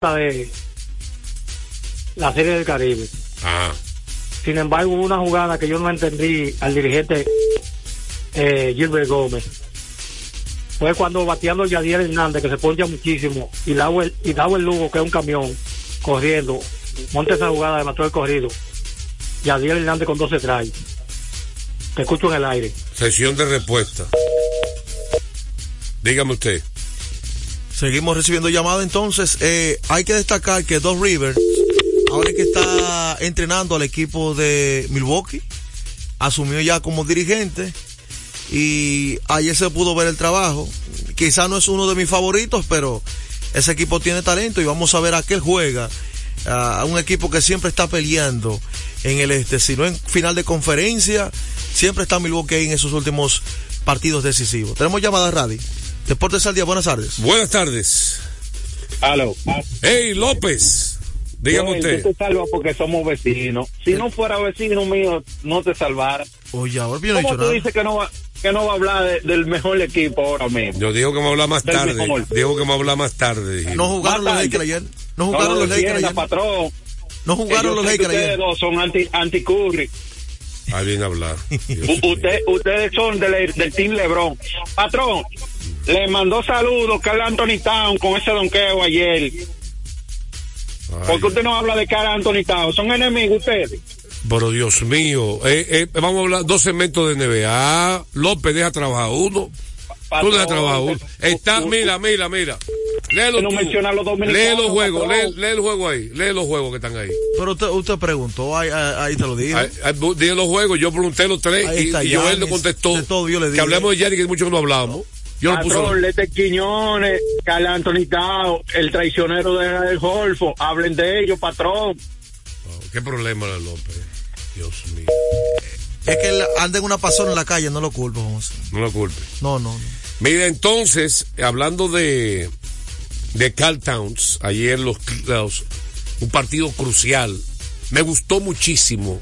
de la Serie del Caribe. Ajá. Sin embargo, hubo una jugada que yo no entendí al dirigente eh, Gilbert Gómez. Fue cuando bateando Yadier Hernández, que se poncha muchísimo, y daba el, y daba el Lugo, que es un camión, corriendo. Monta esa jugada de mató el corrido. Yadier Hernández con 12 tries. Te escucho en el aire. Sesión de respuesta. Dígame usted. Seguimos recibiendo llamadas entonces. Eh, hay que destacar que Dos Rivers, ahora que está entrenando al equipo de Milwaukee, asumió ya como dirigente y ayer se pudo ver el trabajo. Quizá no es uno de mis favoritos, pero ese equipo tiene talento y vamos a ver a qué juega. A un equipo que siempre está peleando en el este, si no en final de conferencia, siempre está Milwaukee en esos últimos partidos decisivos. Tenemos llamada radio. Deportes al día, buenas tardes. Buenas tardes. Aló. Hey, López. Dígame Joel, usted. Tú te salvas porque somos vecinos. Si no fuera vecino mío, no te salvara. Oye, ahora yo no he ¿Cómo dicho tú nada. dices que no va, que no va a hablar de- del mejor equipo ahora mismo? Yo digo que me habla más Del tarde. mejor. Dijo que me habla más tarde. dijimos. No jugaron los Lakers ayer. No No jugaron lo los Lakers ayer. patrón. No jugaron los Lakers ustedes ayer. dos son anti, anti Curry. Ahí viene a hablar. Usted, ustedes son del, del Team LeBron. Patrón, le mandó saludos Carl Anthony Town con ese donqueo ayer. Ay, Porque usted no habla de Carl Anthony Town. Son enemigos ustedes. Pero Dios mío. Eh, eh, vamos a hablar dos segmentos de NBA. López deja trabajar uno. Tú Patrón, deja trabajar uno. Está, mira, mira, mira. Léelo no tú. menciona a los dominicanos, Lee los juegos, lee, lee el juego ahí. Lee los juegos que están ahí. Pero usted, usted preguntó, ahí, ahí, te lo dije. Ahí- ahí, bu- Dije los juegos, yo pregunté los tres Ahí y, está y Joel le Giannis, contestó todo yo le que dije. hablemos de Yanni, que mucho que no hablamos. Yo puse Patrón, Lete Quiñones, Carl Anthony Town, el traicionero de del Golfo. Hablen de ellos, patrón. ¿Qué problema la López? Dios mío. Es que él anda en una pasona en la calle, no lo culpo, José. No lo culpe. No, no, no. Mira, entonces, hablando de, de Carl Towns, ayer los, los- un partido crucial. Me gustó muchísimo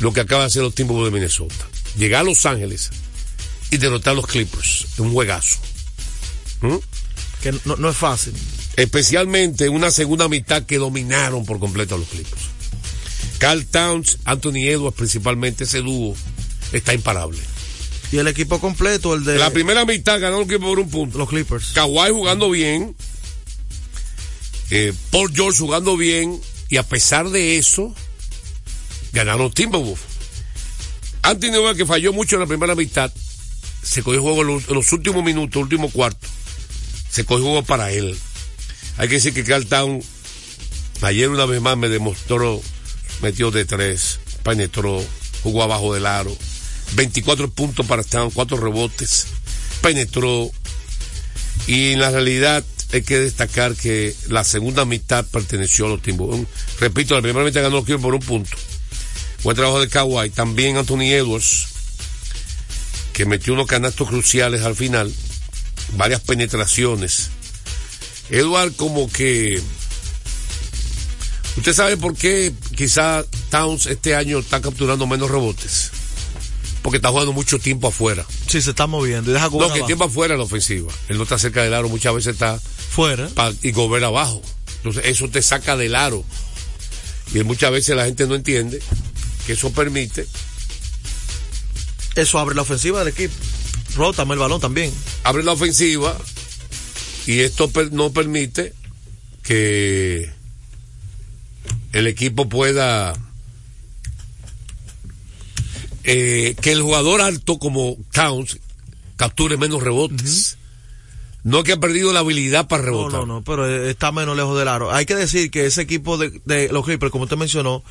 lo que acaba de hacer los Timberwolves de Minnesota. Llegar a Los Ángeles y derrotar a los Clippers. Un juegazo. ¿Mm? Que no, no es fácil. Especialmente en una segunda mitad que dominaron por completo a los Clippers. Carl Towns, Anthony Edwards, principalmente ese dúo, está imparable. Y el equipo completo, el de La primera mitad ganaron los Clippers por un punto. los Clippers. Kawhi jugando bien, eh, Paul George jugando bien, y a pesar de eso, ganaron Timberwolves. Anthony Edwards, que falló mucho en la primera mitad, se cogió juego en los, últimos minutos, último cuarto. Se cogió juego para él. Hay que decir que Carl Town ayer una vez más me demostró, metió de tres, penetró, jugó abajo del aro. 24 puntos para Town, cuatro rebotes, penetró. Y en la realidad hay que destacar que la segunda mitad perteneció a los Timberwolves. Repito, la primera mitad ganó los Clippers por un punto. Buen trabajo de Kawhi. También Anthony Edwards, que metió unos canastos cruciales al final. Varias penetraciones. Edward como que... ¿Usted sabe por qué quizá Towns este año está capturando menos rebotes? Porque está jugando mucho tiempo afuera. Sí, se está moviendo. Y deja No, que abajo. tiempo afuera en la ofensiva. Él no está cerca del aro, muchas veces está fuera. y Gobert abajo. Entonces eso te saca del aro. Y muchas veces la gente no entiende que eso permite, Eso abre la ofensiva del equipo. Rótame el balón también. abre la ofensiva y esto no permite que el equipo pueda eh, que el jugador alto como Towns capture menos rebotes. No que ha perdido la habilidad para No, rebotar. no, no, pero eh, está menos lejos del aro. Hay que decir que ese equipo de, de los Clippers, como usted mencionó,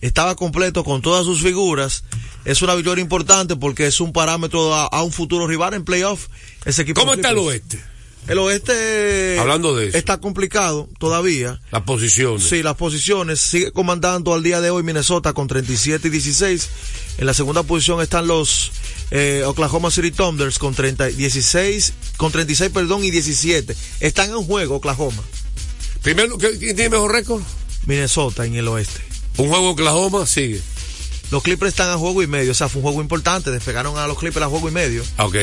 estaba completo con todas sus figuras. Es una victoria importante porque es un parámetro a, a un futuro rival en playoff. Ese equipo ¿Cómo está el oeste? El oeste Hablando de eso. está complicado todavía. Las posiciones. Sí, las posiciones. Sigue comandando al día de hoy Minnesota con 37 y 16. En la segunda posición están los eh, Oklahoma City Thunders con 30, 16, con 36, perdón, y 17. Están en juego Oklahoma, Primero, ¿qué- ¿quién tiene mejor récord? Minnesota en el oeste. Un juego Oklahoma sigue. Los Clippers están a juego y medio, o sea, fue un juego importante. Despegaron a los Clippers a juego y medio. Ah, Ok.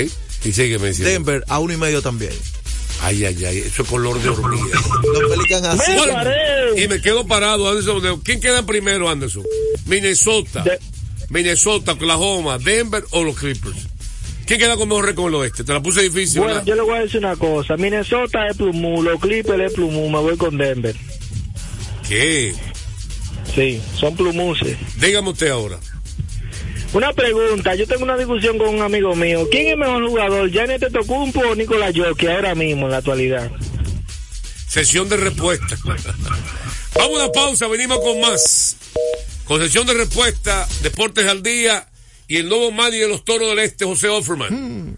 Y sigue me diciendo. Denver a uno y medio también. Ay, ay, ay, eso es color de hormiga. Los así. Me paré. y me quedo parado, Anderson. ¿Quién queda primero, Anderson? Minnesota, De- Minnesota, Oklahoma, Denver o los Clippers. ¿Quién queda con mejor récord en el oeste? Te la puse difícil, Bueno, ¿verdad? yo le voy a decir una cosa. Minnesota es Plumú, los Clippers es Plumú, me voy con Denver. ¿Qué? Sí, son Plumuses. Dígame usted ahora. Una pregunta, yo tengo una discusión con un amigo mío. ¿Quién es mejor jugador, Janet Tocumpo o Nicolás Jockey ahora mismo en la actualidad? Sesión de respuesta. Vamos a una pausa, venimos con más. Con sesión de respuesta, Deportes al Día y el nuevo manager de los Toros del Este, José Offerman.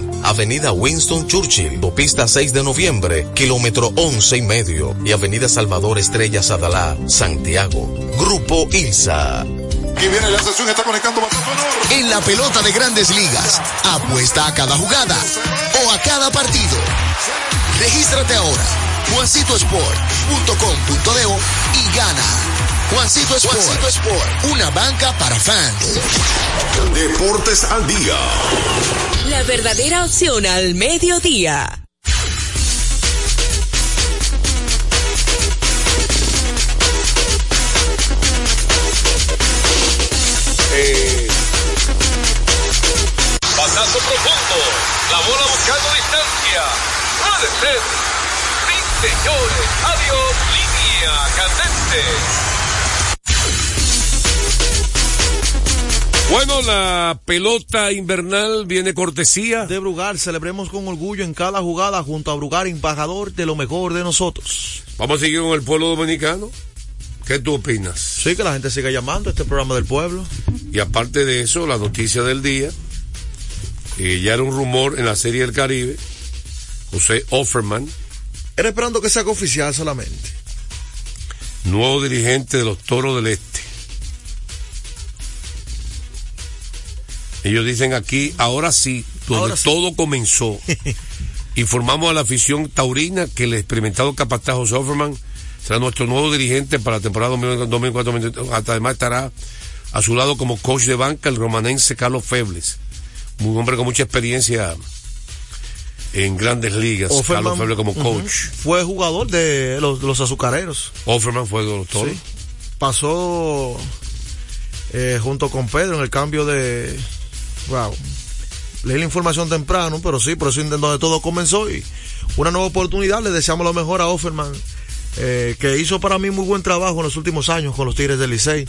Avenida Winston Churchill, Pista 6 de Noviembre, kilómetro 11 y medio, y Avenida Salvador Estrella Sadalá, Santiago. Grupo ILSA. Que viene la sesión, está conectando. En la pelota de grandes ligas, apuesta a cada jugada o a cada partido. Regístrate ahora, juancitosport.com.de y gana. Juancito Sport, Juancito Sport, una banca para fans. Deportes al día. La verdadera opción al mediodía. Batazo profundo. La bola buscando distancia. Puede ser. Sí, señores. Adiós. Línea candente. Bueno, la pelota invernal viene cortesía. De Brugar, celebremos con orgullo en cada jugada junto a Brugar, embajador de lo mejor de nosotros. Vamos a seguir con el pueblo dominicano. ¿Qué tú opinas? Sí, que la gente siga llamando este programa del pueblo. Y aparte de eso, la noticia del día, que ya era un rumor en la Serie del Caribe, José Offerman, Era esperando que se haga oficial solamente. nuevo dirigente de los Toros del Este. Ellos dicen aquí, ahora sí, donde Ahora sí. todo comenzó. Informamos a la afición taurina que el experimentado capataz José Offerman será nuestro nuevo dirigente para la temporada 2024. Además estará a su lado como coach de banca el romanense Carlos Febles. Un hombre con mucha experiencia en grandes ligas. Carlos Febles como coach. Fue jugador de los, de los azucareros. Offerman fue de los Toros. Sí. Pasó eh, junto con Pedro en el cambio de. Wow. Leí la información temprano, pero sí, por eso donde todo comenzó y una nueva oportunidad. Le deseamos lo mejor a Offerman, eh, que hizo para mí muy buen trabajo en los últimos años con los Tigres del Licey,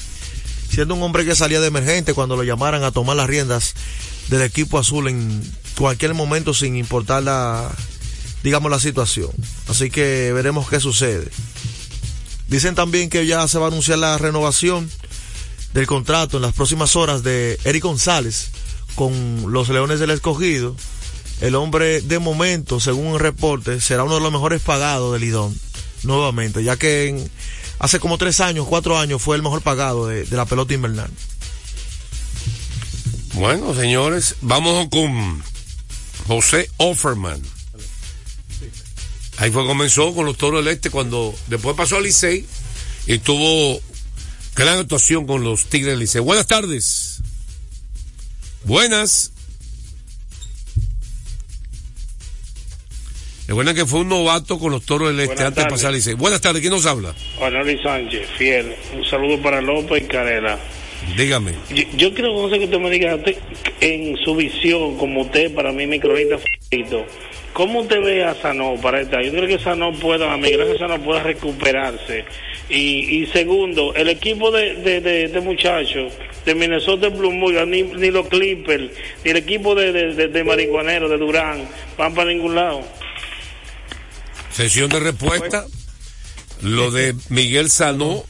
siendo un hombre que salía de emergente cuando lo llamaran a tomar las riendas del equipo azul en cualquier momento sin importar la, digamos, la situación. Así que veremos qué sucede. Dicen también que ya se va a anunciar la renovación del contrato en las próximas horas de Eric González con los Leones del Escogido. El hombre de momento, según un reporte, será uno de los mejores pagados del Lidón. Nuevamente, ya que en- hace como tres años, cuatro años fue el mejor pagado de, la pelota invernal. Bueno, señores, vamos con José Offerman. Ahí fue comenzó con los Toros del Este cuando después pasó al Licey y tuvo gran actuación con los Tigres del Licey. Buenas tardes. Buenas. Recuerden que fue un novato con los Toros del Este Buenas antes de pasar. Buenas tardes, ¿quién nos habla? Juan Sánchez, fiel. Un saludo para López y Carela. Dígame. Yo, yo creo José, que usted me diga usted, en su visión, como usted, para mí, mi cronista favorito, ¿cómo usted ve a Sanó para esta? Yo creo que Sanó pueda, a gracias Sanó pueda recuperarse. Y, y segundo, el equipo de, de, de, de muchachos de Minnesota Blue ni, ni los Clippers, ni el equipo de, de, de, de Marihuanero, de Durán, van para ningún lado. Sesión de respuesta. Lo de Miguel Sanó.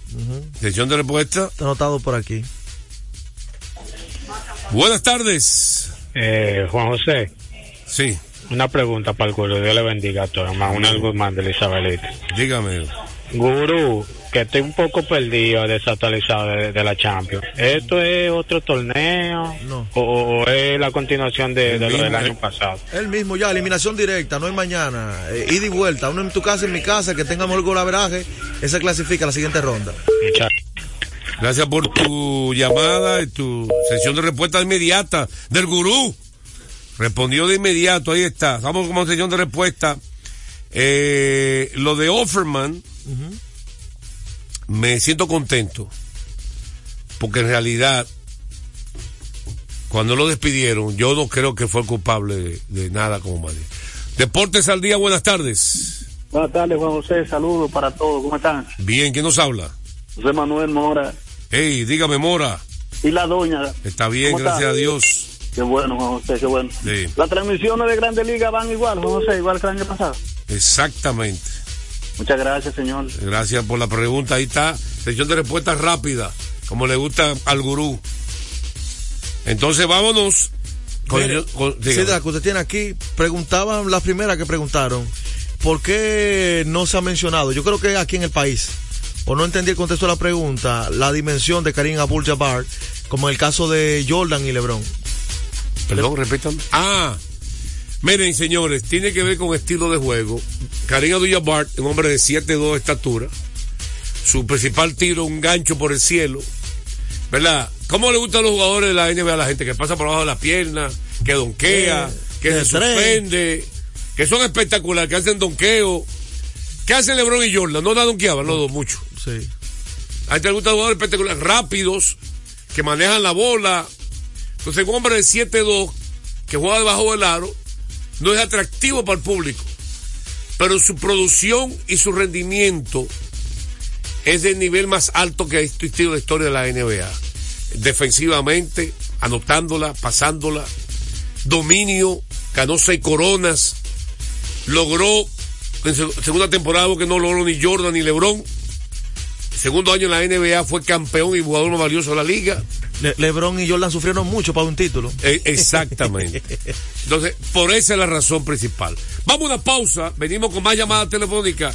Sesión de respuesta. Está anotado por aquí. Buenas tardes. Eh, Juan José, Sí. Una pregunta para el gurú, Dios le bendiga a todos. Manuel Guzmán de Isabelita. Dígame. Gurú, que estoy un poco perdido, desactualizado de, de la Champions. ¿Esto es otro torneo? No. ¿O, o es la continuación de, de lo del año eh. pasado? El mismo ya, eliminación directa, no es mañana. Eh, ida y vuelta, uno en tu casa, en mi casa, que tenga mejor golaveraje, ese clasifica a la siguiente ronda. Gracias por tu llamada y tu sesión de respuesta inmediata del gurú. Respondió de inmediato, ahí está. Vamos como sesión de respuesta. Eh, lo de Offerman, me siento contento. Porque en realidad, cuando lo despidieron, yo no creo que fue el culpable de, de nada como Madrid. Deportes al día, buenas tardes. Buenas tardes, Juan José. Saludos para todos. ¿Cómo están? Bien, ¿quién nos habla? José Manuel Mora Hey, dígame, Mora. y la doña. Está bien, ¿Cómo gracias está? a Dios. Qué bueno, Juan José, qué bueno. Sí, Las transmisiones de Grandes Ligas van igual, Juan José, igual que el año pasado. exactamente. Muchas gracias, señor. Gracias por la pregunta. Ahí está. Sesión de respuesta rápida, como le gusta al gurú. Entonces vámonos. Con Mire, el- con- sí, de la que usted tiene aquí, preguntaban, las primeras que preguntaron, ¿por qué no se ha mencionado? Yo creo que aquí en el país, o no entendí el contexto de la pregunta, la dimensión de Karim Abdul-Jabbar, como en el caso de Jordan y LeBron. Perdón, repítame. Ah, miren, señores, tiene que ver con estilo de juego. Karim Abdul-Jabbar, un hombre de 7'2 de estatura. Su principal tiro, un gancho por el cielo. ¿Verdad? ¿Cómo le gustan los jugadores de la NBA a la gente que pasa por abajo de la pierna, que donquea, que se suspende, que son espectaculares, que hacen donqueo? ¿Qué hacen LeBron y Jordan? No la donqueaban los dos mucho. Sí. A gente le gustan jugadores espectaculares, rápidos, que manejan la bola. Entonces, un hombre de 7'2 que juega debajo del aro no es atractivo para el público. Pero su producción y su rendimiento es del nivel más alto que ha existido en la historia de la NBA. Defensivamente, anotándola, pasándola, dominio, ganó seis coronas, logró en segunda temporada que no logró ni Jordan ni LeBron. Segundo año en la NBA fue campeón y jugador más valioso de la liga. Le- LeBron y Jordan sufrieron mucho para un título. Eh, exactamente. Entonces, por esa es la razón principal. Vamos a una pausa, venimos con más llamadas telefónicas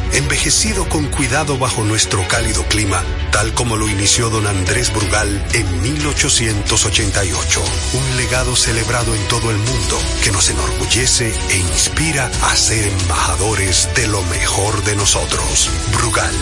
envejecido con cuidado bajo nuestro cálido clima, tal como lo inició don Andrés Brugal en 1888. Un legado celebrado en todo el mundo que nos enorgullece e inspira a ser embajadores de lo mejor de nosotros. Brugal,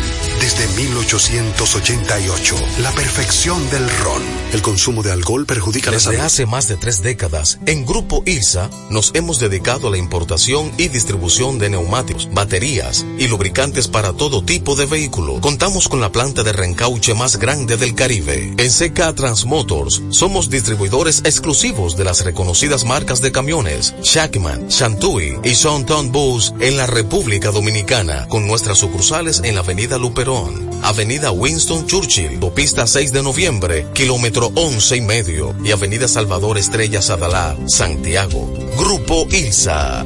desde 1888, la perfección del ron. El consumo de alcohol perjudica la Desde salud. hace más de tres décadas, en Grupo ILSA nos hemos dedicado a la importación y distribución de neumáticos, baterías y lubricantes para todo tipo de vehículo. Contamos con la planta de reencauche más grande del Caribe. En CK Transmotors somos distribuidores exclusivos de las reconocidas marcas de camiones Shackman, Shantui y Sonton Bus en la República Dominicana, con nuestras sucursales en la Avenida Luperón, Avenida Winston Churchill, Autopista 6 de Noviembre, kilómetro 11 y medio, y Avenida Salvador Estrella Sadalá, Santiago. Grupo ILSA.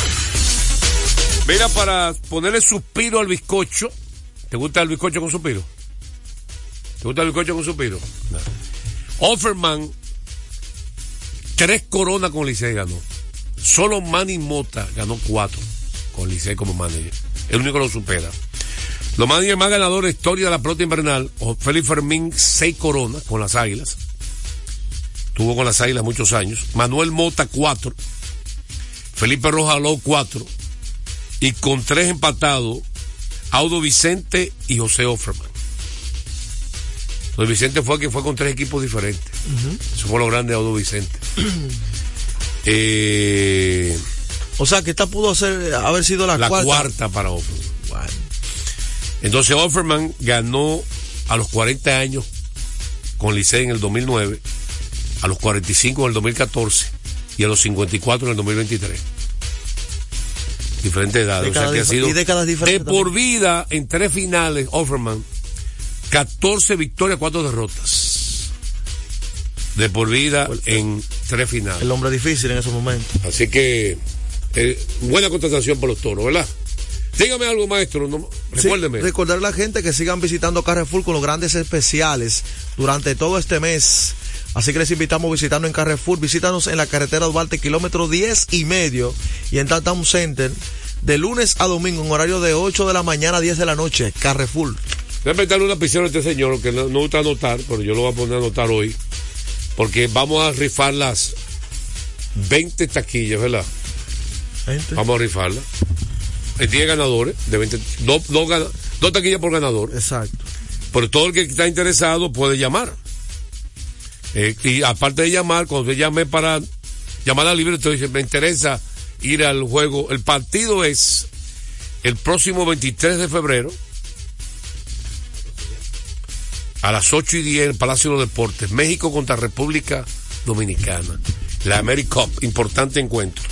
Mira, para ponerle suspiro al bizcocho. ¿Te gusta el bizcocho con suspiro? ¿Te gusta el bizcocho con suspiro? No. Offerman, tres coronas con Licey ganó. Solo Manny Mota ganó cuatro con Licey como manager. El único que lo supera. Los más, más ganadores de la historia de la pelota invernal, Félix Fermín, seis coronas con las águilas. Tuvo con las águilas muchos años. Manuel Mota, cuatro. Felipe Rojaló, cuatro. Y con tres empatados, Audo Vicente y José Offerman. Audo Vicente fue el que fue con tres equipos diferentes. Eso fue lo grande de Audo Vicente. eh, O sea, que esta pudo ser, haber sido la, la cuarta. cuarta para Offerman. Entonces Offerman ganó a los 40 años con Licey en el 2009, a los 45 en el 2014 y a los 54 en el 2023. Diferentes edades. Décadas o sea que ha sido y décadas de por vida en tres finales, Offerman, 14 victorias, 4 derrotas. De por vida en tres finales. El hombre difícil en esos momentos. Así que, eh, buena contratación por los toros, ¿verdad? Dígame algo, maestro. No, Sí, recuérdeme. recordar a la gente que sigan visitando Carrefour con los grandes especiales durante todo este mes. Así que les invitamos a visitarnos en Carrefour. Visítanos en la carretera Duarte, kilómetro 10 y medio. Y en Downtown Center, de lunes a domingo, en horario de 8 de la mañana a 10 de la noche. Carrefour. Déjame darle una lapicero a este señor que no, no gusta anotar, pero yo lo voy a poner a anotar hoy. Porque vamos a rifar las 20 taquillas, ¿verdad? Vamos a rifarlas. Hay 10 ganadores, de 20, dos, dos, dos taquillas por ganador. Exacto. Pero todo el que está interesado puede llamar. Eh, y aparte de llamar, cuando usted llame para llamada libre, usted dice, me interesa ir al juego. El partido es el próximo 23 de febrero a las 8 y 10 en el Palacio de los Deportes. México contra República Dominicana. La AmeriCup, importante encuentro.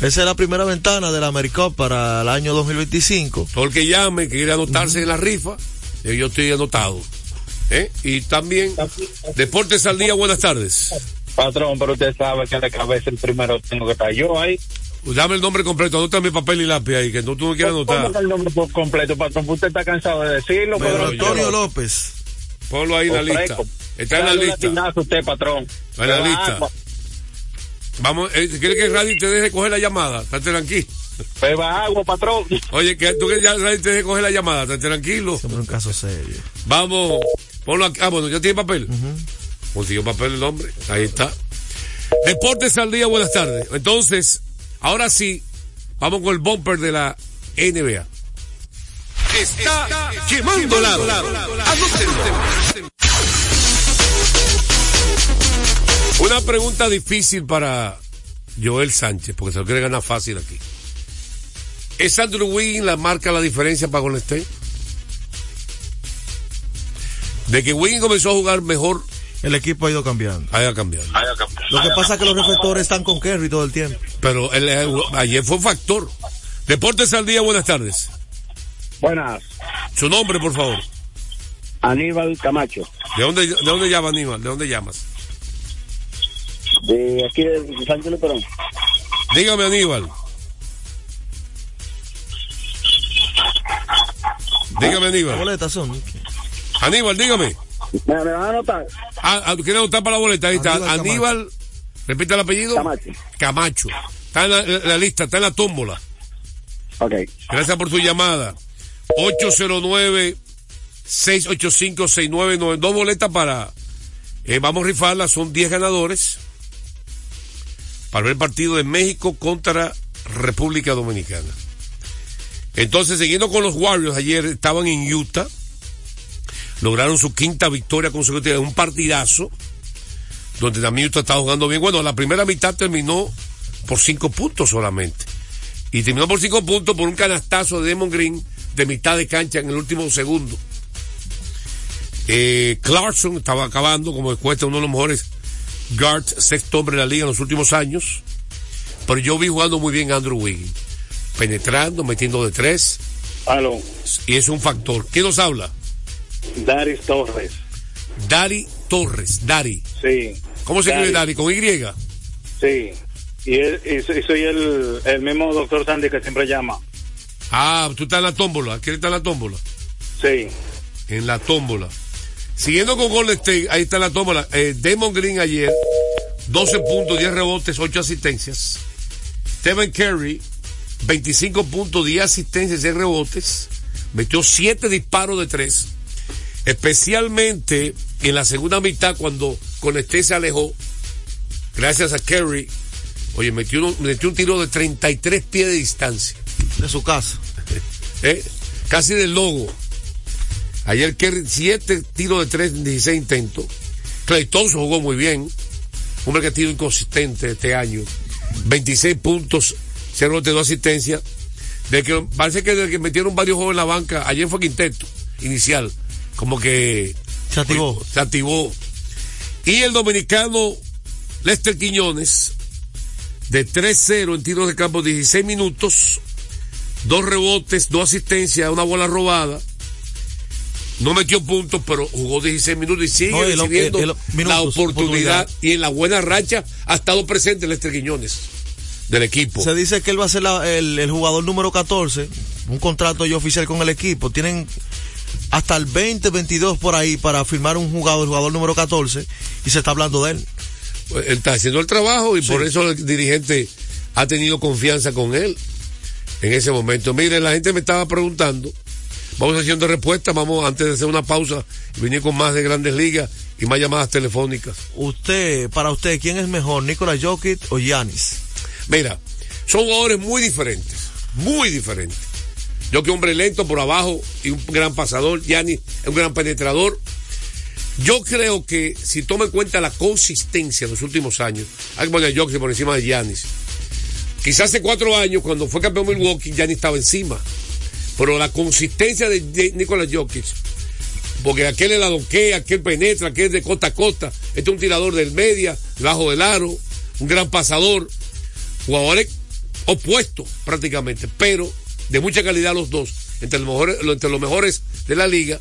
Esa es la primera ventana de la AmeriCup para el año 2025. Todo el que llame, que quiera anotarse en la rifa, eh, yo estoy anotado. ¿Eh? Y también, Deportes al Día, buenas tardes. Patrón, pero usted sabe que en la cabeza el primero tengo que estar yo ahí. Dame el nombre completo, anota mi papel y lápiz ahí, que no tú no quieres anotar. ¿Cómo que el nombre por completo, patrón? Usted está cansado de decirlo, Pedro Antonio López. Ponlo ahí en la lista. Está en la lista. usted, patrón. Está en la lista. Vamos, eh, ¿quiere que Radio te deje coger la llamada? Estate tranquilo. Beba agua, patrón. Oye, que tú que ya Radio te deje coger la llamada, estate tranquilo. Siempre un caso serio. Vamos, ponlo aquí. Ah, bueno, ¿ya tiene papel? Consiguió papel el hombre. Ahí está. Deportes al día, buenas tardes. Entonces, ahora sí, vamos con el bumper de la NBA. Está quemando lado. Una pregunta difícil para Joel Sánchez, porque se lo quiere ganar fácil aquí. ¿Es Andrew Wiggins la marca la diferencia para Golden State? De que Wiggins comenzó a jugar mejor, El equipo ha ido cambiando. haya cambiado. Lo que pasa es que los reflectores están con Kerry todo el tiempo. Pero él, eh, ayer fue un factor. Deportes al día, buenas tardes. Buenas, Su nombre, por favor. Aníbal Camacho, ¿De dónde, de dónde llamas, Aníbal? ¿De dónde llamas? de aquí de Sánchez Leperón. Dígame, Aníbal. Dígame, Aníbal. boletas son? Aníbal, dígame. ¿Me, me van a anotar? Ah, ah, ¿tú ¿Quieres anotar para la boleta? Ahí está. Aníbal Aníbal, repite el apellido. Camacho. Camacho. Está en la, en la lista, está en la tómbola. Ok. Gracias por tu llamada. 809-685-6992. Dos boletas para. eh, vamos a rifarlas, son 10 ganadores. Para ver el partido de México contra República Dominicana. Entonces, siguiendo con los Warriors, ayer estaban en Utah. Lograron su quinta victoria consecutiva en un partidazo. Donde también Utah estaba jugando bien. Bueno, la primera mitad terminó por cinco puntos solamente. Y terminó por cinco puntos por un canastazo de Demon Green de mitad de cancha en el último segundo. Eh, Clarkson estaba acabando como cuesta uno de los mejores guards, sexto hombre de la liga en los últimos años. Pero yo vi jugando muy bien a Andrew Wiggins. Penetrando, metiendo de tres. Aló, Y es un factor. ¿Quién nos habla? Daris Torres. Dari Torres. Dari. Sí. ¿Cómo se escribe Dari. ¿Con Y? Sí. Y, él- y soy- el, el mismo doctor Sandy que siempre llama. Ah, tú estás en la tómbola. ¿Quién está en la tómbola? Sí. En la tómbola. Siguiendo con Golden State, ahí está la tómbola. Eh, Damon Green ayer, 12 puntos, 10 rebotes, 8 asistencias. Stephen Curry, 25 puntos, 10 asistencias, 6 rebotes, metió siete disparos de tres, especialmente en la segunda mitad cuando Conecté se alejó, gracias a Kerry, oye, metió, uno- metió un tiro de 33 pies de distancia. De su casa. ¿eh? Casi del logo. Ayer Kerry, siete tiros de tres en 16 intentos. Clay Thompson jugó muy bien. Hombre que ha sido inconsistente este año. 26 puntos, 0 de 2 asistencias. De que, parece que desde que metieron varios juegos en la banca, ayer fue quinteto inicial. Como que Se activó. se activó. Y el dominicano Lester Quiñones, de 3-0 en tiros de campo, 16 minutos, dos rebotes, dos asistencias, una bola robada. No metió puntos, pero jugó 16 minutos y sigue No, el- recibiendo el- el- minutos, la oportunidad, oportunidad. y en la buena racha ha estado presente Lester Quiñones del equipo. Se dice que él va a ser la- el jugador número 14, un contrato ya oficial con el equipo. Tienen hasta el 20, 22 por ahí para firmar un jugador, el jugador número 14, y se está hablando de él. Él está haciendo el trabajo y por eso el dirigente ha tenido confianza con él en ese momento. Mire, la gente me estaba preguntando, vamos haciendo respuestas, vamos antes de hacer una pausa venir con más de grandes ligas y más llamadas telefónicas. Usted, para usted, ¿quién es mejor, Nicolás Jokic o Giannis? Mira, son jugadores muy diferentes, muy diferentes. Yo que hombre lento por abajo y un gran pasador, Gianni es un gran penetrador. Yo creo que si toma en cuenta la consistencia de los últimos años, hay que poner a Jokic por encima de Giannis. Quizás hace cuatro años, cuando fue campeón Milwaukee, Giannis estaba encima. Pero la consistencia de J- Nicolas Jokic, porque aquel es la doquea, aquel penetra, aquel es de costa a costa, este es un tirador del media, bajo del aro, un gran pasador, jugadores opuestos prácticamente, pero de mucha calidad los dos, entre los mejores, entre los mejores de la liga.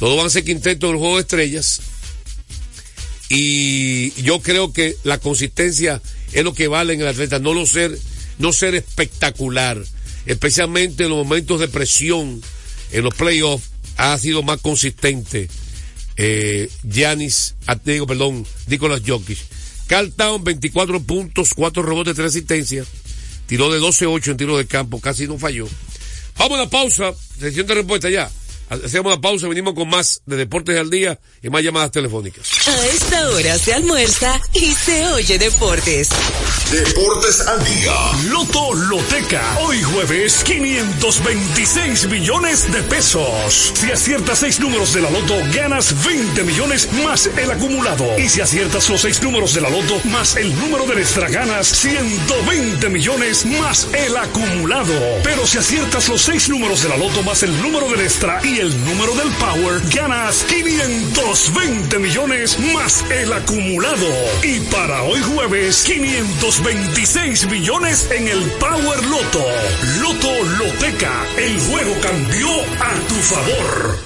Los dos van a ser quinteto el juego de estrellas. Y yo creo que la consistencia es lo que vale en el atleta, no lo ser, no ser espectacular, especialmente en los momentos de presión, en los playoffs, ha sido más consistente. Eh, Giannis, ah, digo, perdón, Nicolas Jokic. Carl Town, 24 puntos, 4 rebotes, 3 asistencias. Tiró de 12-8 en tiro de campo, casi no falló. Vamos a la pausa, sesión de respuesta ya. Hacemos la pausa, venimos con más de Deportes al Día y más llamadas telefónicas. A esta hora se almuerza y se oye deportes. Deportes al día. Loto Loteca. Hoy jueves, 526 millones de pesos. Si aciertas seis números de la Loto, ganas 20 millones más el acumulado. Y si aciertas los seis números de la Loto más el número de extra, ganas 120 millones más el acumulado. Pero si aciertas los seis números de la Loto más el número del extra y el número del Power, ganas 520 millones más el acumulado. Y para hoy jueves, 526 millones en el Power Loto. Loto Loteca, el juego cambió a tu favor.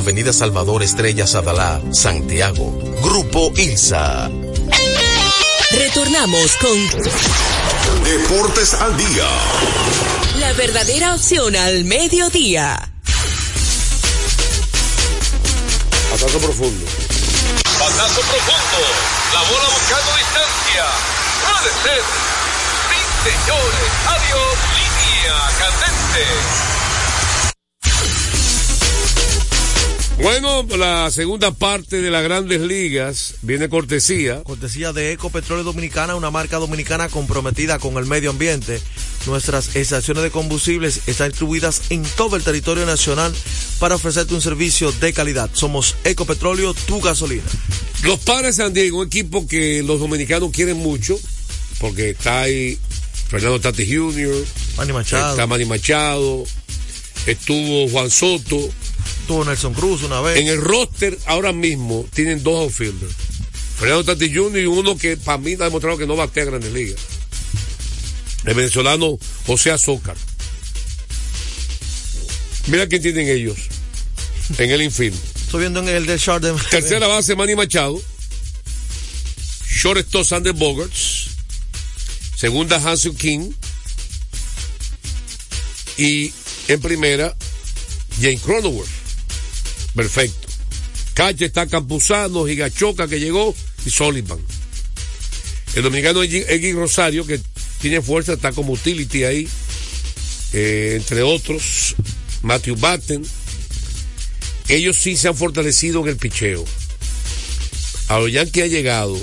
Avenida Salvador Estrella Sadalá, Santiago. Grupo ILSA. Retornamos con Deportes al día. la verdadera opción al mediodía. Pasazo profundo. Pasazo profundo. La bola buscando distancia. Puede ser. Sí, señores. Adiós. Línea candente. Bueno, la segunda parte de las grandes ligas viene cortesía. Cortesía de Ecopetróleo Dominicana, una marca dominicana comprometida con el medio ambiente. Nuestras estaciones de combustibles están distribuidas en todo el territorio nacional para ofrecerte un servicio de calidad. Somos Ecopetróleo, tu gasolina. Los padres de San Diego, un equipo que los dominicanos quieren mucho, porque está ahí Fernando Tati Jr., Manny Machado. está Manny Machado, estuvo Juan Soto. Nelson Cruz una vez. En el roster ahora mismo tienen dos outfielders. Fernando Tati Jr. y uno que para mí ha demostrado que no batea grandes ligas. El venezolano José Azócar. Mira quién tienen ellos en el infield. Estoy viendo en el de... Tercera base, Manny Machado. Shortstop, Sander Bogarts. Segunda, Hansel King. Y en primera, James Cronenworth. Perfecto. Calle está Campuzano, Gigachoca que llegó y Sullivan. El dominicano Egui Rosario, que tiene fuerza, está como utility ahí. Eh, entre otros, Matthew Batten. Ellos sí se han fortalecido en el picheo. A los Yankees ha llegado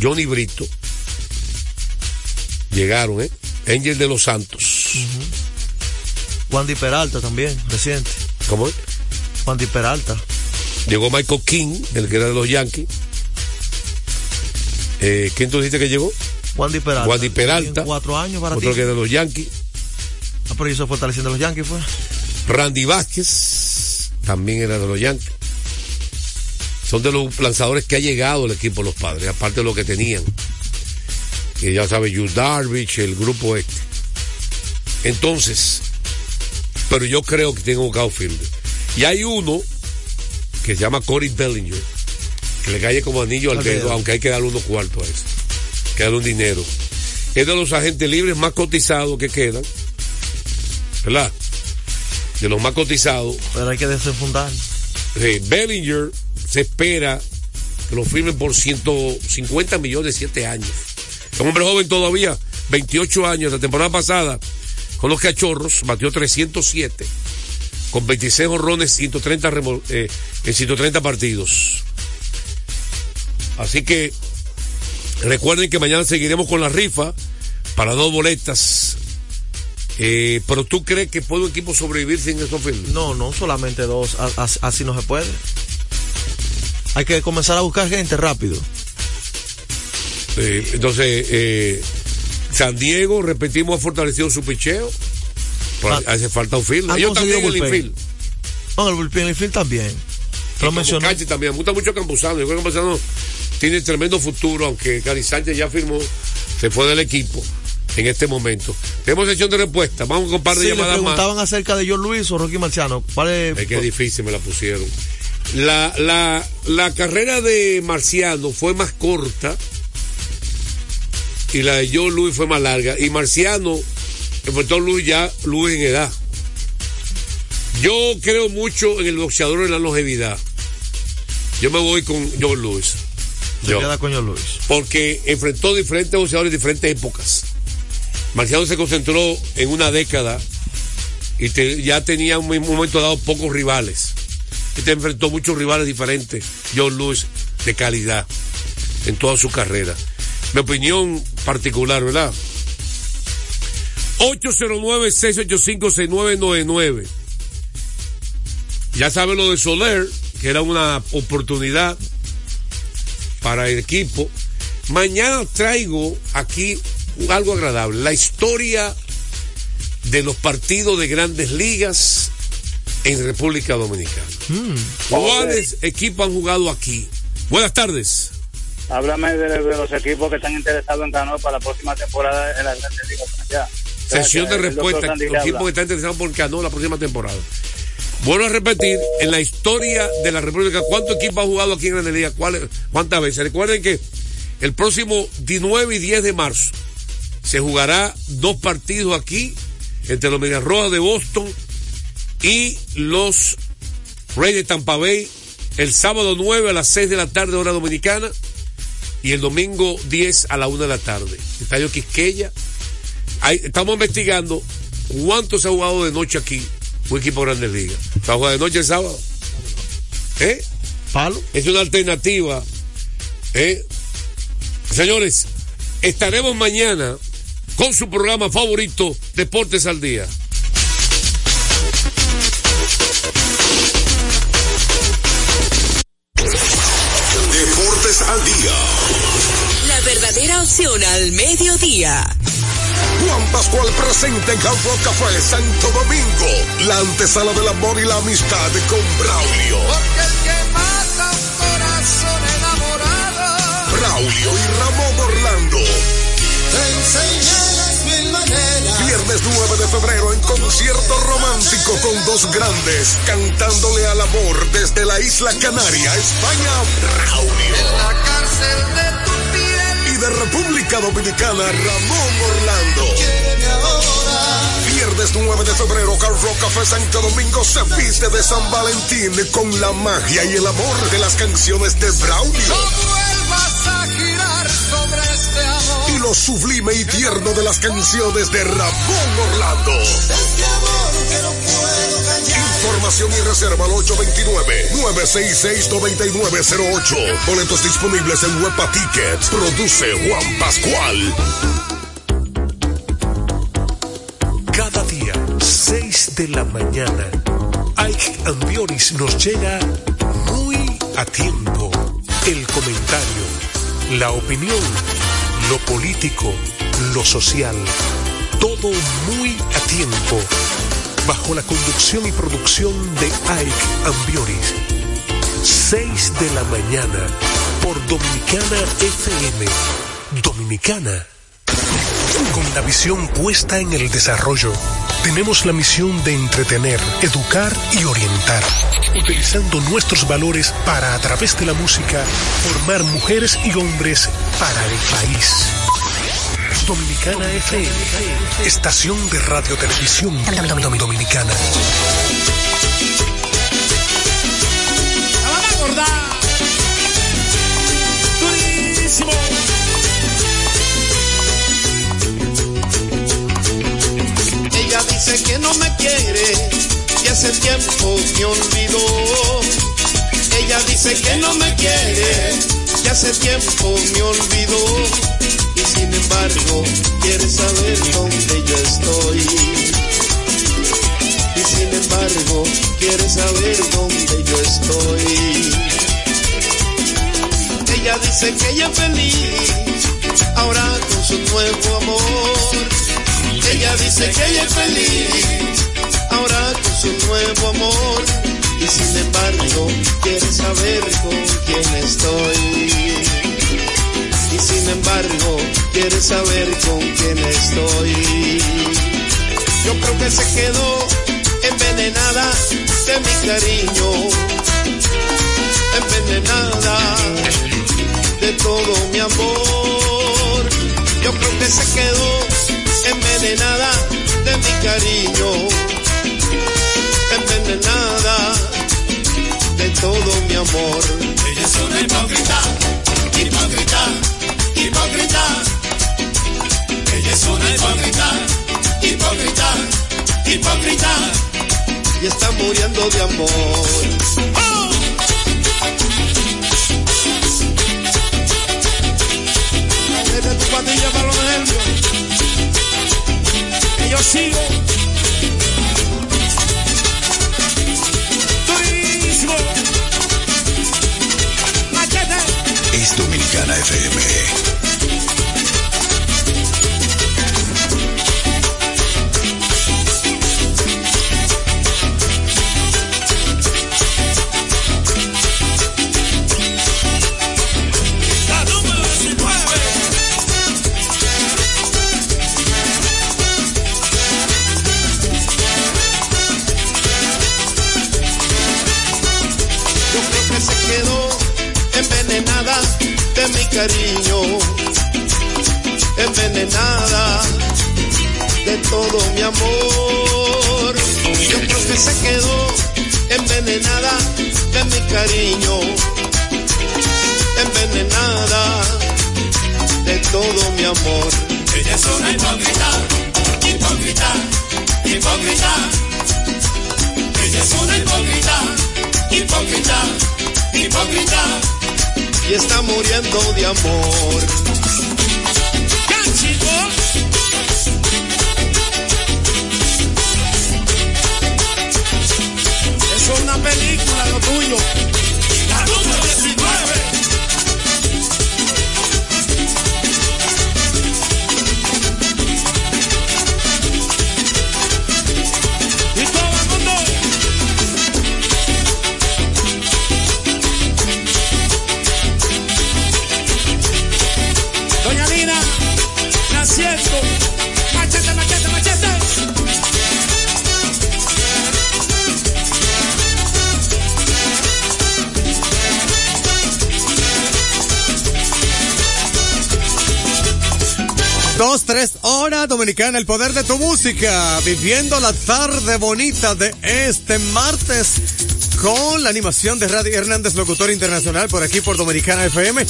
Johnny Brito. Llegaron, ¿eh? Angel de los Santos. Wandy Peralta también, reciente. ¿Cómo es? Wandy Peralta. Llegó Michael King, el que era de los Yankees. Eh, ¿Quién tú dijiste que llegó? Wandy Peralta. Wandy Peralta. En cuatro años para Otro que era de los Yankees. Ah, pero hizo fortaleciendo a los Yankees, fue. Randy Vázquez, también era de los Yankees. Son de los lanzadores que ha llegado el equipo de los padres, aparte de lo que tenían. Y ya sabes, Yu Darvish, el grupo este. Entonces, pero yo creo que tiene un outfielder. Y hay uno que se llama Corey Bellinger, que le cae como anillo al dedo, aunque hay que darle unos cuartos a ese. Que darle un dinero. Es de los agentes libres más cotizados que quedan. ¿Verdad? De los más cotizados. Pero hay que desenfundar. Sí, Bellinger se espera que lo firmen por 150 millones, 7 años. Es un hombre joven todavía, 28 años. La temporada pasada, con los cachorros, batió 307, con 26 honrones 130 remo- eh, en 130 partidos. Así que recuerden que mañana seguiremos con la rifa para dos boletas. Eh, pero tú crees que puede un equipo sobrevivir sin esos firmes? No, no, solamente dos. Así no se puede. Hay que comenzar a buscar gente rápido. Eh, entonces, San Diego, repetimos, ha fortalecido su picheo. Pero hace falta un field. Ellos también el infield. No, el bullpen, el field también. Lo mencionó. También. Me gusta mucho Campuzano. Yo creo que Campuzano tiene tremendo futuro, aunque Cari Sánchez ya firmó, se fue del equipo en este momento. Tenemos sección de respuesta. Vamos con un par de Sí, le llamadas más. preguntaban acerca de John Luis o Rocky Marciano. ¿Cuál es? Es que es difícil, me la pusieron. La, la, la carrera de Marciano fue más corta y la de Joe Luis fue más larga. Y Marciano enfrentó a Luis ya, Luis en edad. Yo creo mucho en el boxeador en la longevidad. Yo me voy con Luis. Se Yo. queda con John Luis. Porque enfrentó diferentes boxeadores en diferentes épocas. Marciano se concentró en una década y te- ya tenía en un momento dado pocos rivales. Y te enfrentó muchos rivales diferentes. John Lewis de calidad en toda su carrera. Mi opinión particular, ¿verdad? 809-685-6999. Ya saben lo de Soler, que era una oportunidad para el equipo. Mañana traigo aquí algo agradable, la historia de los partidos de grandes ligas en República Dominicana. ¿Cuáles equipos han jugado aquí? Buenas tardes. Háblame de, de los equipos que están interesados en ganar para la próxima temporada en la Grande Liga. Ya. Sesión de respuesta. Le equipos que están interesados por Cano la próxima temporada. Vuelvo a repetir, en la historia de la República, ¿cuántos equipos han jugado aquí en Grande Liga? ¿Cuáles- ¿Cuántas veces? Recuerden que el próximo 19 y 10 de marzo se jugará dos partidos aquí entre los Medias Rojas de Boston y los Reyes de Tampa Bay el sábado 9 a las 6 de la tarde hora dominicana y el domingo 10 a la 1 de la tarde. Estadio Quisqueya. Estamos investigando cuánto se ha jugado de noche aquí un equipo de Grandes Ligas. ¿Se ha jugado de noche el sábado? ¿Eh? ¿Palo? Es una alternativa. ¿Eh? Señores, estaremos mañana con su programa favorito, Deportes al Día. Deportes al día. La verdadera opción al mediodía. Juan Pascual presente en Hard Rock Café Santo Domingo. La antesala del amor y la amistad con Braulio. Porque el que mata un corazón enamorado Braulio y Ramón Orlando. te enseña las mil maneras. Viernes 9 de febrero en concierto romántico con dos grandes cantándole al amor desde la isla Canaria, España, Braulio. la cárcel de de República Dominicana, Ramón Orlando. Viernes 9 de febrero, Car Rock Café Santo Domingo se viste de San Valentín con la magia y el amor de las canciones de Braulio. Este. Y lo sublime y tierno de las canciones de Ramón Orlando. Información y reserva al 829-966-9908. Boletos disponibles en Huepa Tickets. Produce Juan Pascual. Cada día, 6 de la mañana, Ike Ambioris nos llega muy a tiempo. El comentario, la opinión, lo político, lo social, todo muy a tiempo. Bajo la conducción y producción de Ike Ambioris. 6 de la mañana por Dominicana FM. Dominicana con la visión puesta en el desarrollo, tenemos la misión de entretener, educar y orientar, utilizando nuestros valores para, a través de la música, formar mujeres y hombres para el país. Dominicana FM, estación de radio televisión dominicana. van a acordar. Durísimo. Ella dice que no me quiere y hace tiempo me olvidó. Ella dice que no me quiere y hace tiempo me olvidó. Y sin embargo quiere saber dónde yo estoy. Y sin embargo quiere saber dónde yo estoy. Ella dice que ella es feliz ahora con su nuevo amor. Ella dice que ella es feliz ahora con su nuevo amor y sin embargo quiere saber con quién estoy. Sin embargo quiere saber con quién estoy. Yo creo que se quedó envenenada de mi cariño, envenenada de todo mi amor. Yo creo que se quedó envenenada de mi cariño, envenenada de todo mi amor. Ella es una hipócrita, hipócrita, hipócrita. Ella es una hipócrita, hipócrita, hipócrita. Y está muriendo de amor. Desde tu patilla para los nervios. Que yo sigo. Dominicana FM. Envenenada de todo mi amor. Yo creo que se quedó envenenada de mi cariño, envenenada de todo mi amor. Ella es una hipócrita, hipócrita, hipócrita. Ella es una hipócrita, hipócrita, hipócrita. Y está muriendo de amor. Es una película, lo tuyo. Dos, tres horas, Dominicana, el poder de tu música. Viviendo la tarde bonita de este martes con la animación de Radio Hernández, locutor internacional por aquí por Dominicana FM,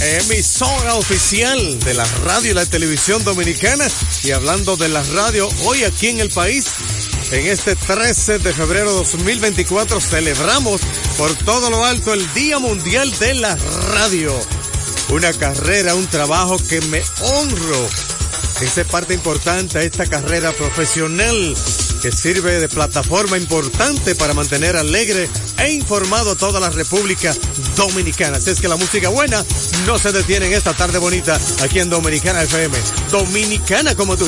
emisora oficial de la radio y la televisión dominicana. Y hablando de la radio, hoy aquí en el país, en este 13 de febrero 2024, celebramos por todo lo alto el Día Mundial de la Radio. Una carrera, un trabajo que me honro. Esa es parte importante a esta carrera profesional que sirve de plataforma importante para mantener alegre e informado a toda la República Dominicana. Así es que la música buena no se detiene en esta tarde bonita aquí en Dominicana FM. Dominicana como tú.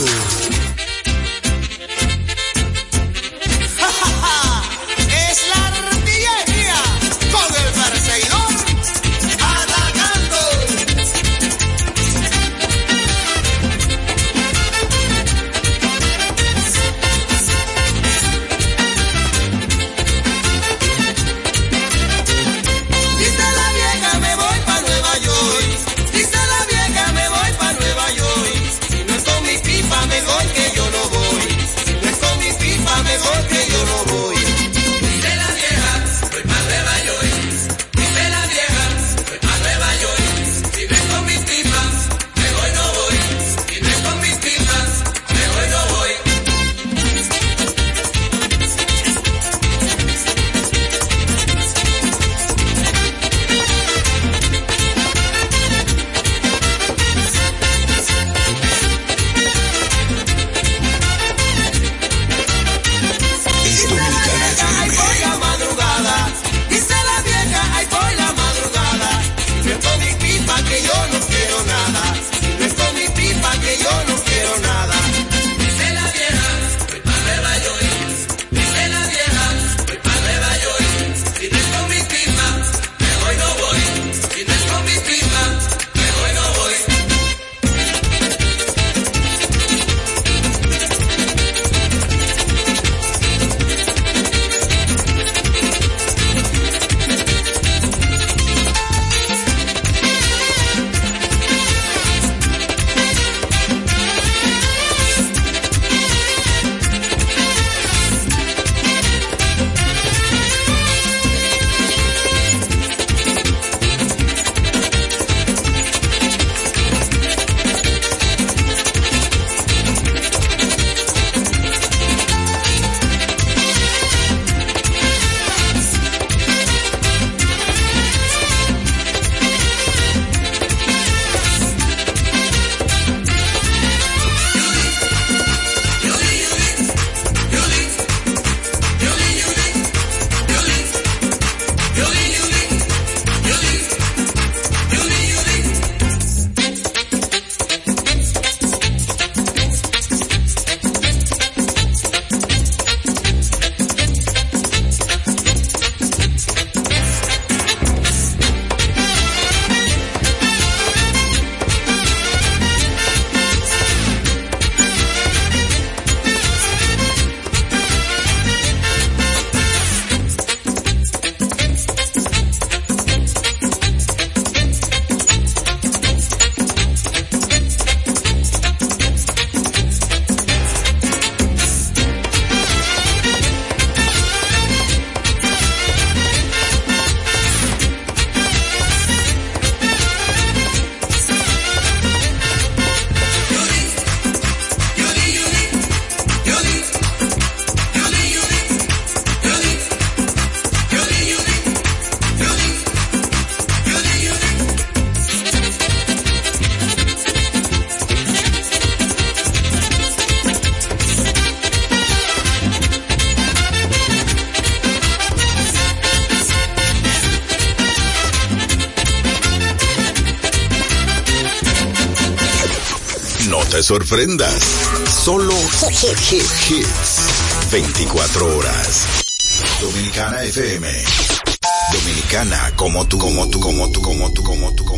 Sorprendas. Solo hits. 24 horas. Dominicana FM. Dominicana como tú, como tú, como tú, como tú, como tú, como tú,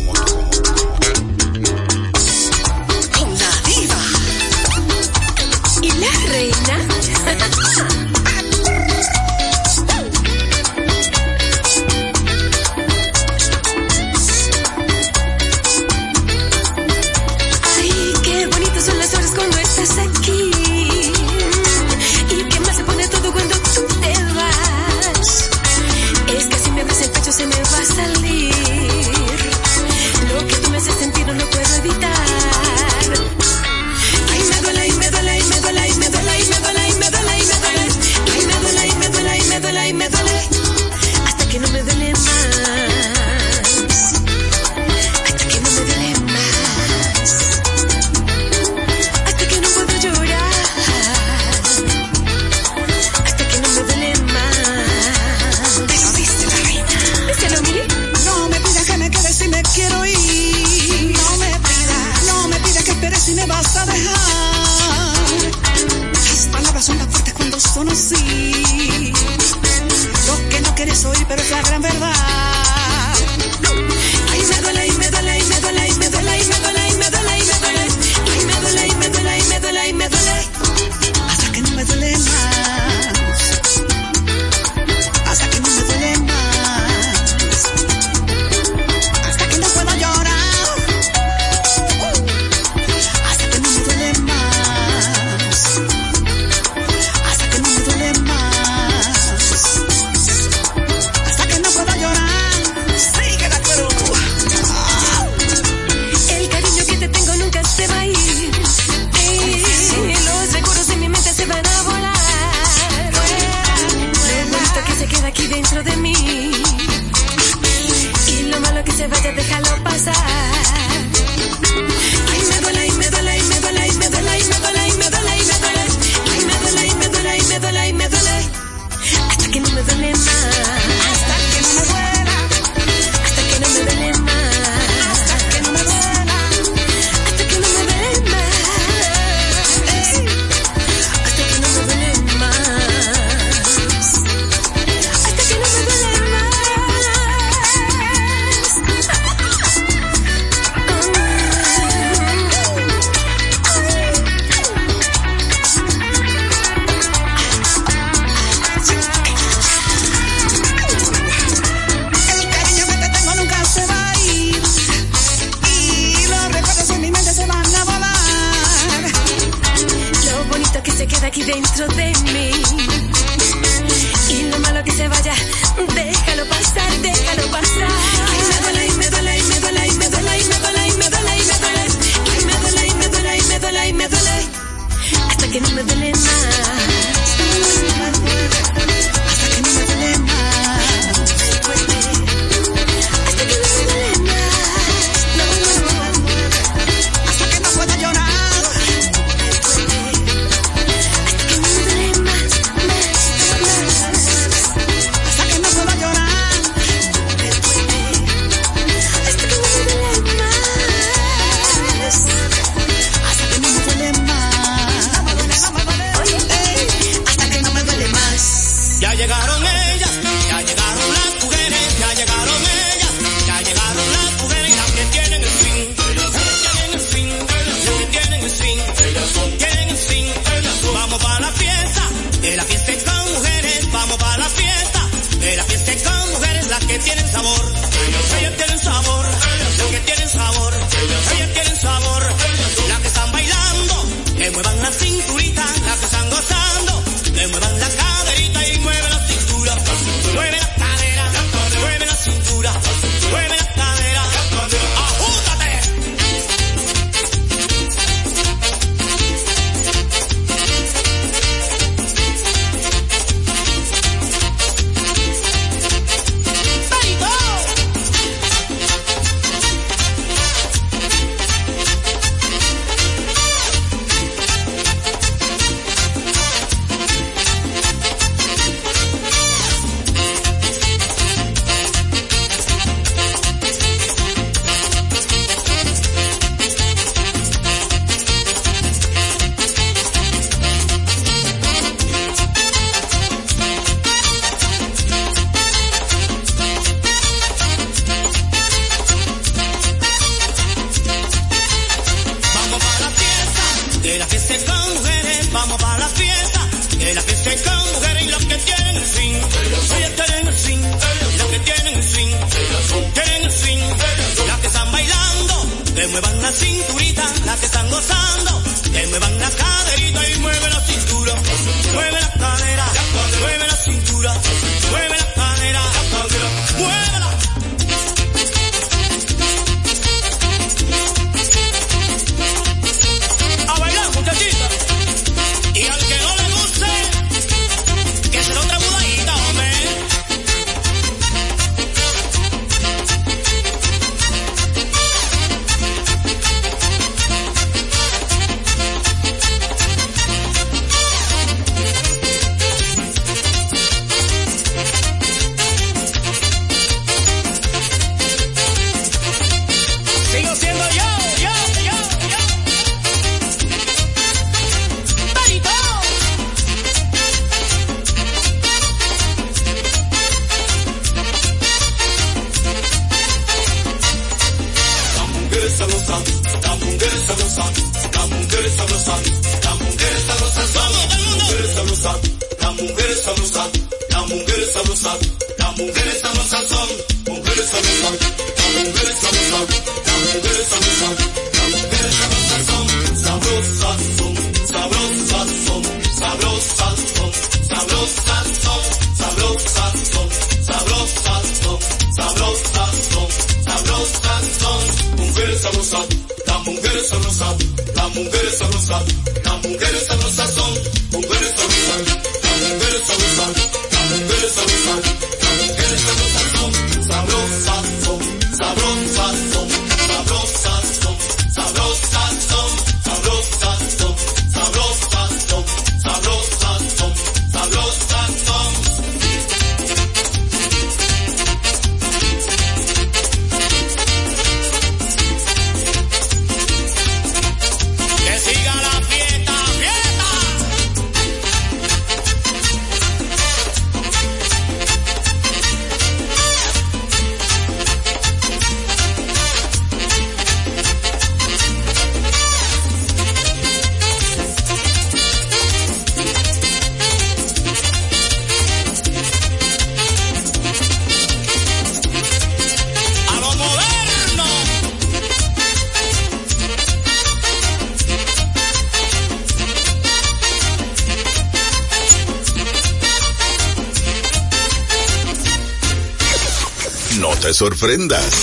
sorprendas.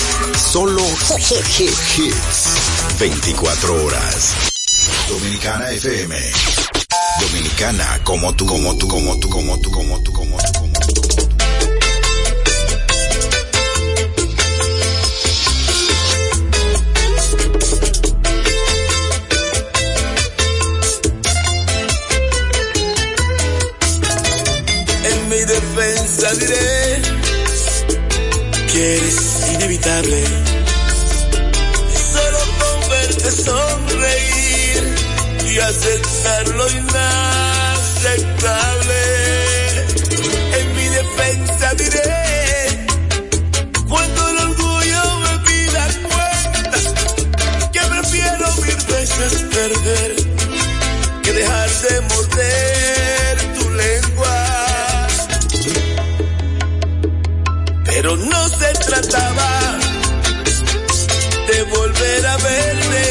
Solo hits. 24 horas. Dominicana FM. Dominicana como tú, como tú, como tú, como tú, como tú. Solo con verte sonreír y aceptar lo inaceptable. volver.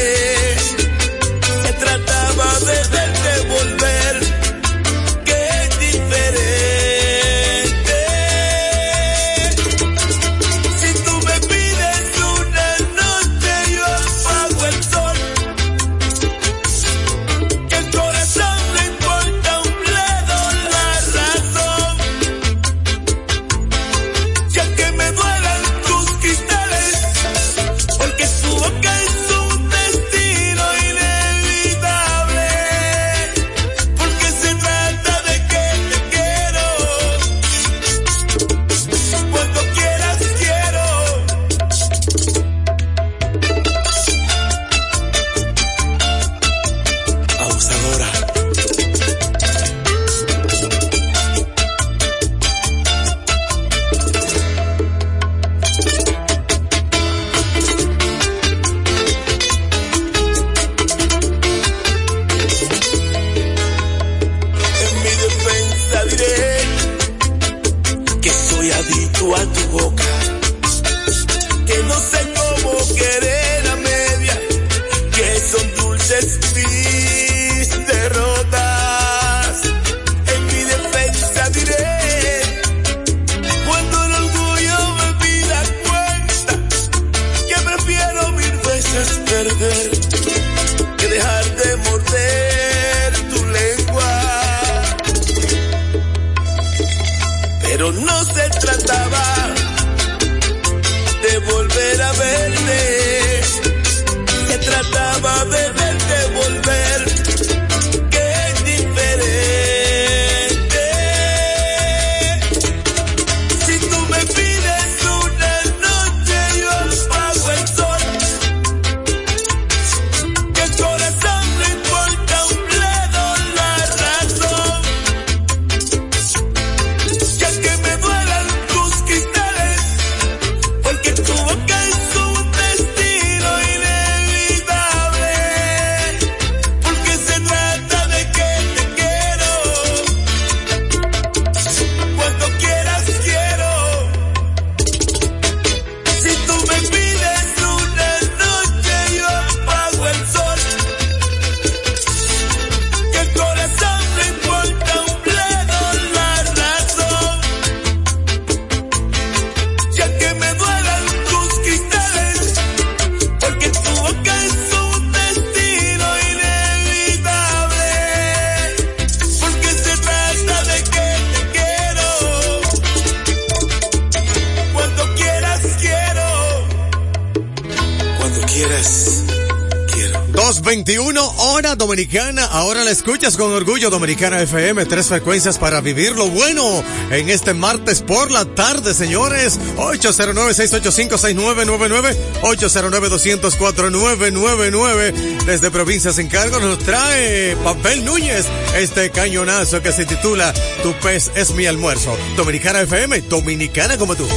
21 hora dominicana. Ahora la escuchas con orgullo Dominicana FM. Tres frecuencias para vivir lo bueno en este martes por la tarde, señores. 809-685-6999. 809-204-999. Desde Provincias en Cargo nos trae Papel Núñez este cañonazo que se titula Tu pez es mi almuerzo. Dominicana FM, dominicana como tú.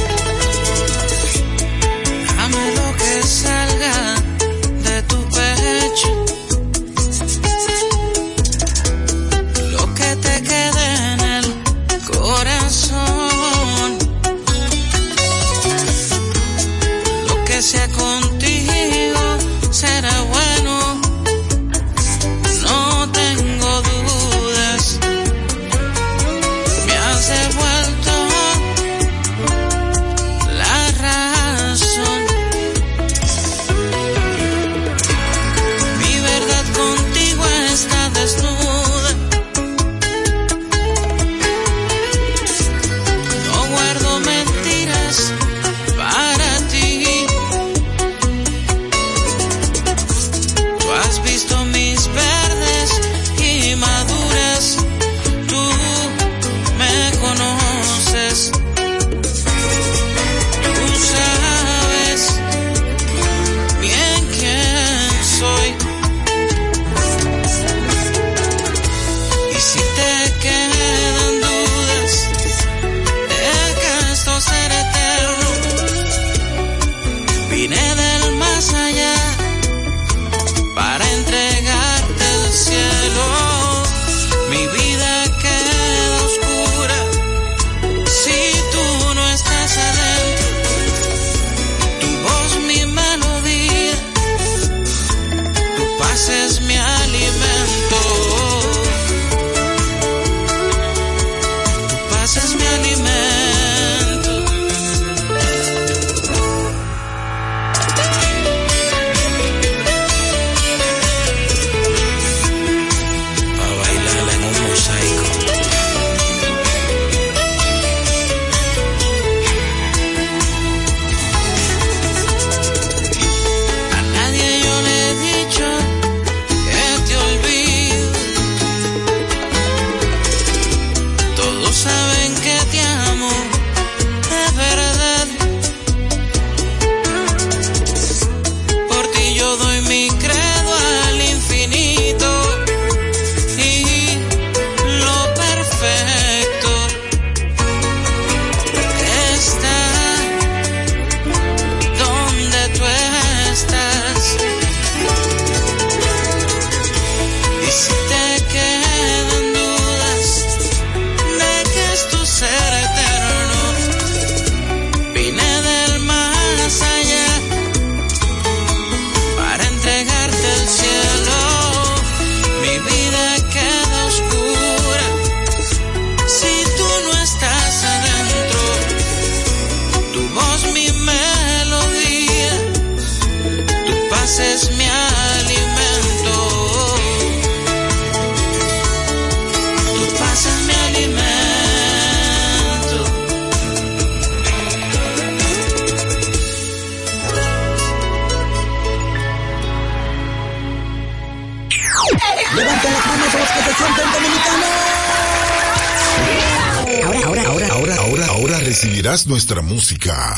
Recibirás nuestra música.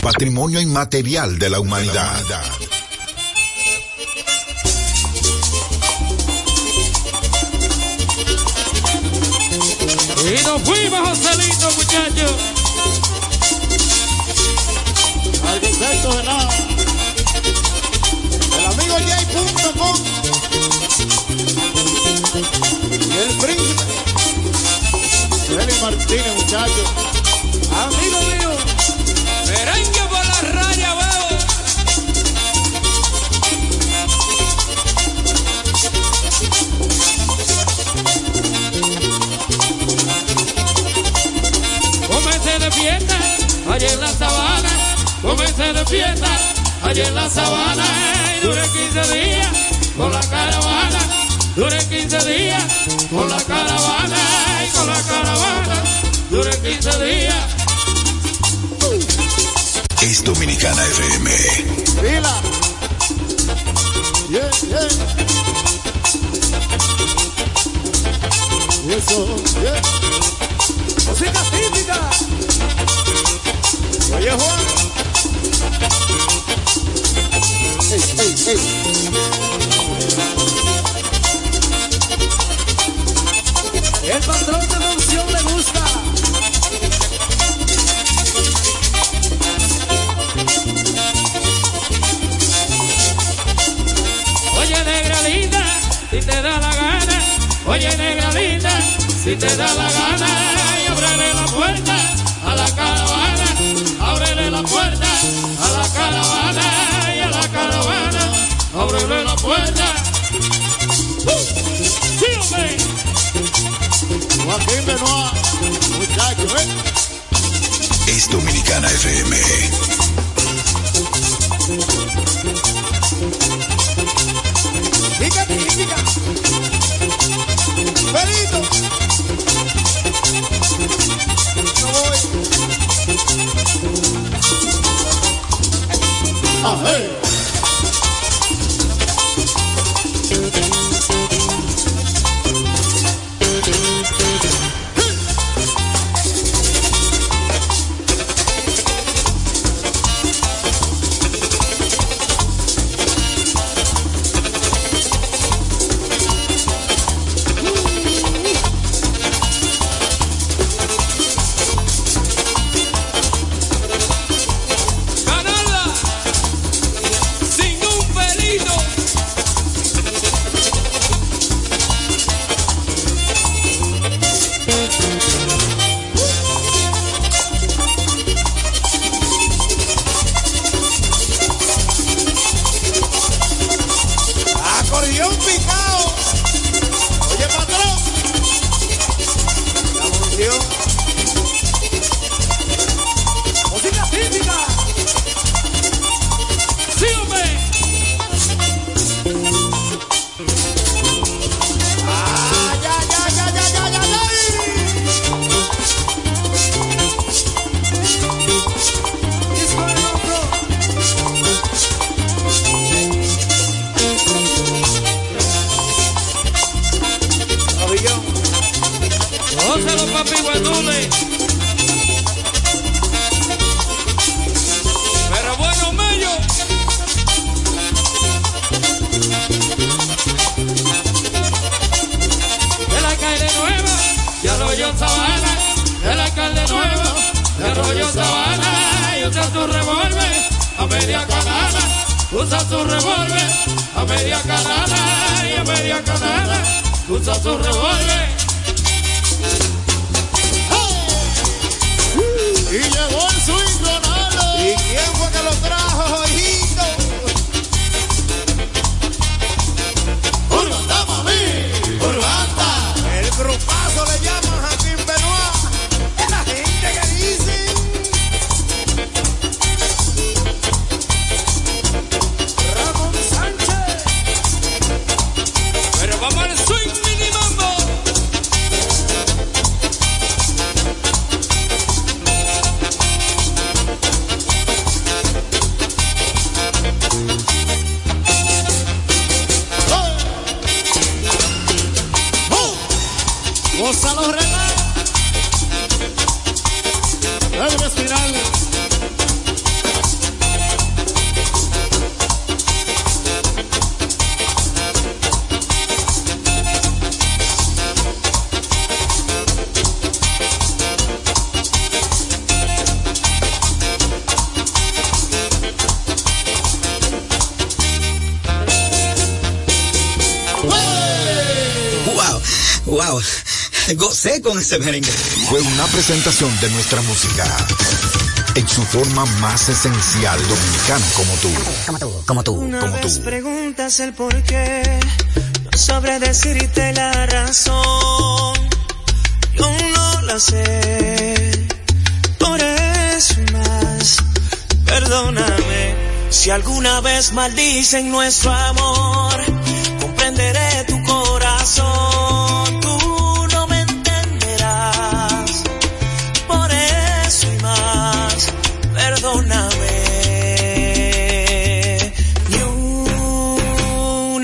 Patrimonio inmaterial de la humanidad. Y nos fuimos, Joselito, muchachos. Arquitecto de nada. El amigo J.com. Y el príncipe. Félix Martínez, muchachos. Amigo mío. Merengue por la raya, veo. Comencé de fiesta, allá en la sabana. Comencé de fiesta, allá en la sabana. Duré 15 días con la caravana. Duré 15 días con la caravana. Y con la caravana. Duré 15 días. Es Dominicana FM. Fila. Yeah, yeah. Eso, yeah. Música típica. Oye, Juan. Ey, ey, ey. El patrón de te da la gana. Y ábrele la puerta a la caravana. Ábrele la puerta a la caravana. Y a la caravana. Ábrele la puerta. ¡Uh! ¡Sí, hombre! Joaquín Benoit. Muchacho, ¿eh? Es Dominicana FM. Media canana. Usa su revólver a media canana. Y a media canana. Usa su revólver. Y llegó con ese merengue. Fue una presentación de nuestra música en su forma más esencial dominicana como tú. Como tú, como tú, Una como vez tú. preguntas el por qué, no sabré decirte la razón. Yo no la sé, por eso más. Perdóname si alguna vez maldicen nuestro amor. Comprenderé tu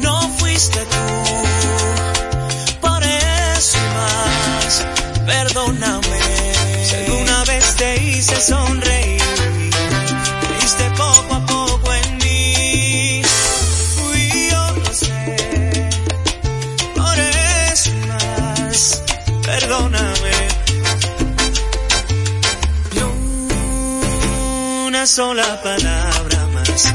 no fuiste tú. Por eso más, perdóname. Si alguna vez te hice sonreír, creíste poco a poco en mí. Fui yo, lo sé. Por eso más, perdóname. Ni una sola palabra más,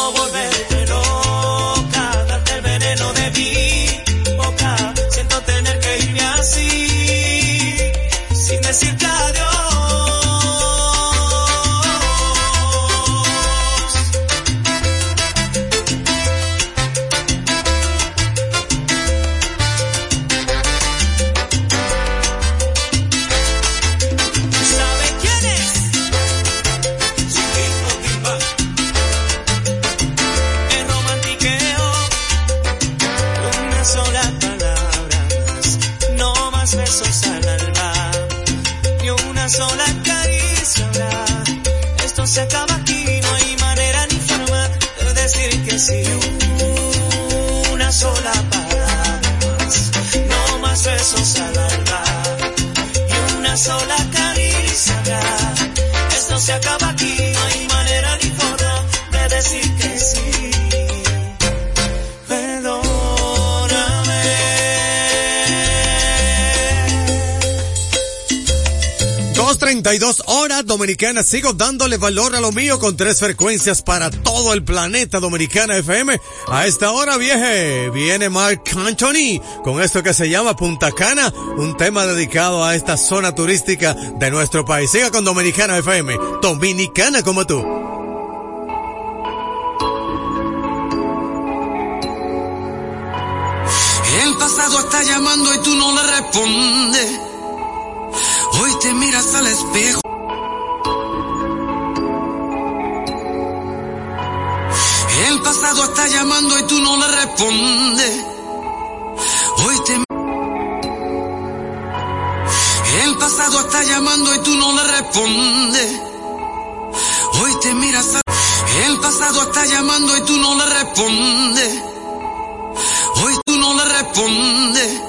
horas dominicanas. Sigo dándole valor a lo mío con tres frecuencias para todo el planeta dominicana FM. A esta hora, vieje, viene Mark Anthony con esto que se llama Punta Cana, un tema dedicado a esta zona turística de nuestro país. Siga con Dominicana FM, dominicana como tú. El pasado está llamando y tú no le respondes. Respondes. Hoy te El pasado está llamando y tú no le respondes. Hoy te miras al El pasado está llamando y tú no le respondes. Hoy tú no le respondes.